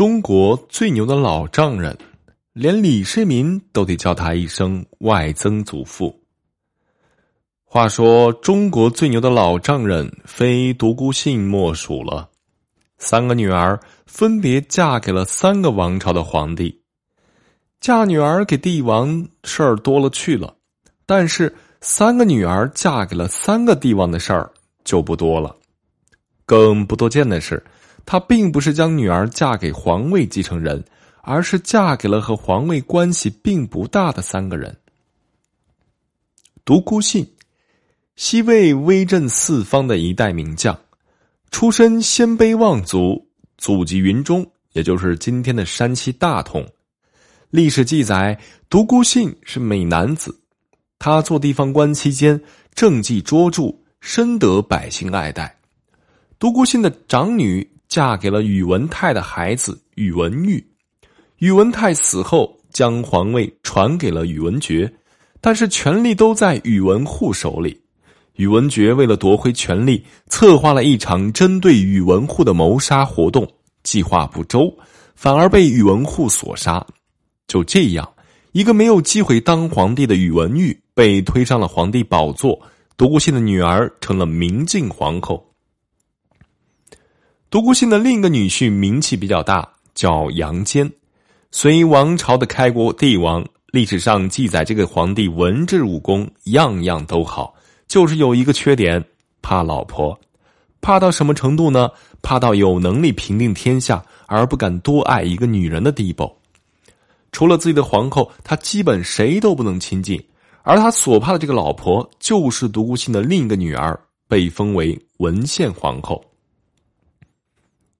中国最牛的老丈人，连李世民都得叫他一声外曾祖父。话说，中国最牛的老丈人，非独孤信莫属了。三个女儿分别嫁给了三个王朝的皇帝，嫁女儿给帝王事儿多了去了，但是三个女儿嫁给了三个帝王的事儿就不多了。更不多见的是。她并不是将女儿嫁给皇位继承人，而是嫁给了和皇位关系并不大的三个人。独孤信，西魏威震四方的一代名将，出身鲜卑望族，祖籍云中，也就是今天的山西大同。历史记载，独孤信是美男子，他做地方官期间政绩卓著，深得百姓爱戴。独孤信的长女。嫁给了宇文泰的孩子宇文毓，宇文泰死后将皇位传给了宇文觉，但是权力都在宇文护手里。宇文觉为了夺回权力，策划了一场针对宇文护的谋杀活动，计划不周，反而被宇文护所杀。就这样，一个没有机会当皇帝的宇文毓被推上了皇帝宝座，独孤信的女儿成了明镜皇后。独孤信的另一个女婿名气比较大，叫杨坚，隋王朝的开国帝王。历史上记载，这个皇帝文治武功样样都好，就是有一个缺点，怕老婆。怕到什么程度呢？怕到有能力平定天下而不敢多爱一个女人的地步。除了自己的皇后，他基本谁都不能亲近。而他所怕的这个老婆，就是独孤信的另一个女儿，被封为文献皇后。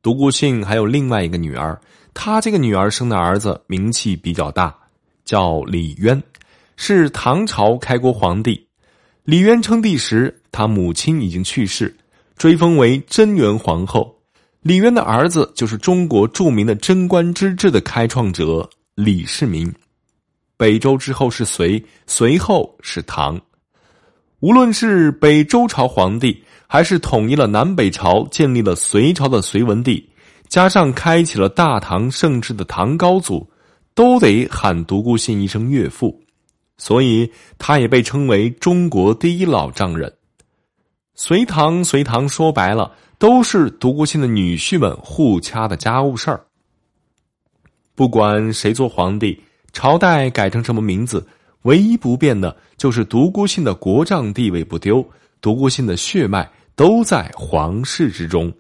独孤信还有另外一个女儿，他这个女儿生的儿子名气比较大，叫李渊，是唐朝开国皇帝。李渊称帝时，他母亲已经去世，追封为贞元皇后。李渊的儿子就是中国著名的贞观之治的开创者李世民。北周之后是隋，隋后是唐。无论是北周朝皇帝。还是统一了南北朝，建立了隋朝的隋文帝，加上开启了大唐盛世的唐高祖，都得喊独孤信一声岳父，所以他也被称为中国第一老丈人。隋唐，隋唐说白了都是独孤信的女婿们互掐的家务事儿。不管谁做皇帝，朝代改成什么名字，唯一不变的就是独孤信的国丈地位不丢，独孤信的血脉。都在皇室之中。